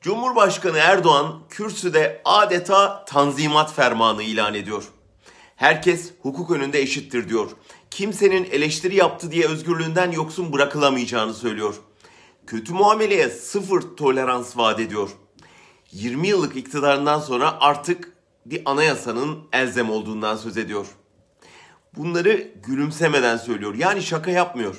Cumhurbaşkanı Erdoğan kürsüde adeta tanzimat fermanı ilan ediyor. Herkes hukuk önünde eşittir diyor. Kimsenin eleştiri yaptı diye özgürlüğünden yoksun bırakılamayacağını söylüyor. Kötü muameleye sıfır tolerans vaat ediyor. 20 yıllık iktidarından sonra artık bir anayasanın elzem olduğundan söz ediyor. Bunları gülümsemeden söylüyor. Yani şaka yapmıyor.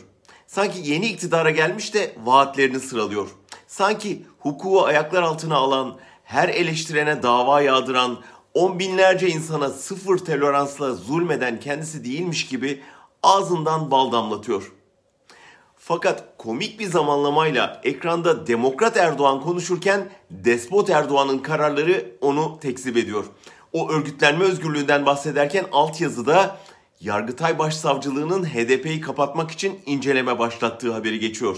Sanki yeni iktidara gelmiş de vaatlerini sıralıyor. Sanki hukuku ayaklar altına alan, her eleştirene dava yağdıran, on binlerce insana sıfır toleransla zulmeden kendisi değilmiş gibi ağzından bal damlatıyor. Fakat komik bir zamanlamayla ekranda Demokrat Erdoğan konuşurken Despot Erdoğan'ın kararları onu tekzip ediyor. O örgütlenme özgürlüğünden bahsederken altyazıda Yargıtay Başsavcılığı'nın HDP'yi kapatmak için inceleme başlattığı haberi geçiyor.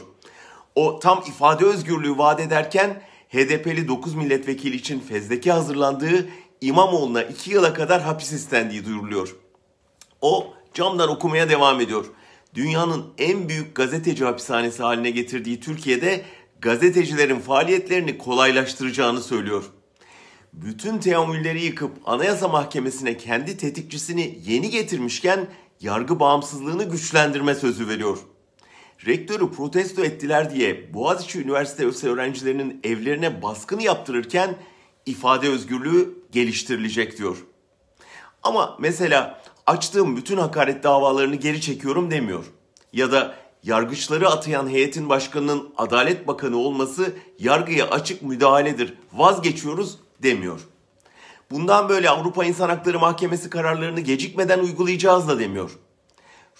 O tam ifade özgürlüğü vaat ederken HDP'li 9 milletvekili için fezleke hazırlandığı İmamoğlu'na 2 yıla kadar hapis istendiği duyuruluyor. O camdan okumaya devam ediyor. Dünyanın en büyük gazeteci hapishanesi haline getirdiği Türkiye'de gazetecilerin faaliyetlerini kolaylaştıracağını söylüyor. Bütün teamülleri yıkıp Anayasa Mahkemesi'ne kendi tetikçisini yeni getirmişken yargı bağımsızlığını güçlendirme sözü veriyor. Rektörü protesto ettiler diye Boğaziçi Üniversitesi öğrencilerinin evlerine baskın yaptırırken ifade özgürlüğü geliştirilecek diyor. Ama mesela açtığım bütün hakaret davalarını geri çekiyorum demiyor. Ya da yargıçları atayan heyetin başkanının Adalet Bakanı olması yargıya açık müdahaledir. Vazgeçiyoruz demiyor. Bundan böyle Avrupa İnsan Hakları Mahkemesi kararlarını gecikmeden uygulayacağız da demiyor.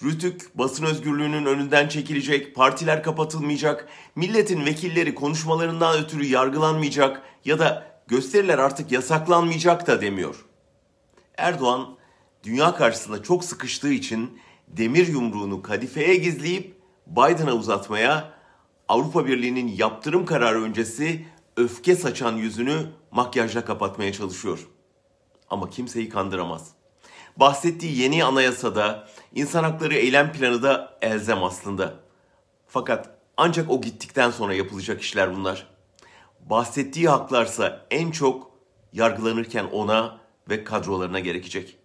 Rütük basın özgürlüğünün önünden çekilecek, partiler kapatılmayacak, milletin vekilleri konuşmalarından ötürü yargılanmayacak ya da gösteriler artık yasaklanmayacak da demiyor. Erdoğan dünya karşısında çok sıkıştığı için demir yumruğunu kadifeye gizleyip Biden'a uzatmaya, Avrupa Birliği'nin yaptırım kararı öncesi öfke saçan yüzünü makyajla kapatmaya çalışıyor. Ama kimseyi kandıramaz. Bahsettiği yeni anayasada insan hakları eylem planı da elzem aslında. Fakat ancak o gittikten sonra yapılacak işler bunlar. Bahsettiği haklarsa en çok yargılanırken ona ve kadrolarına gerekecek.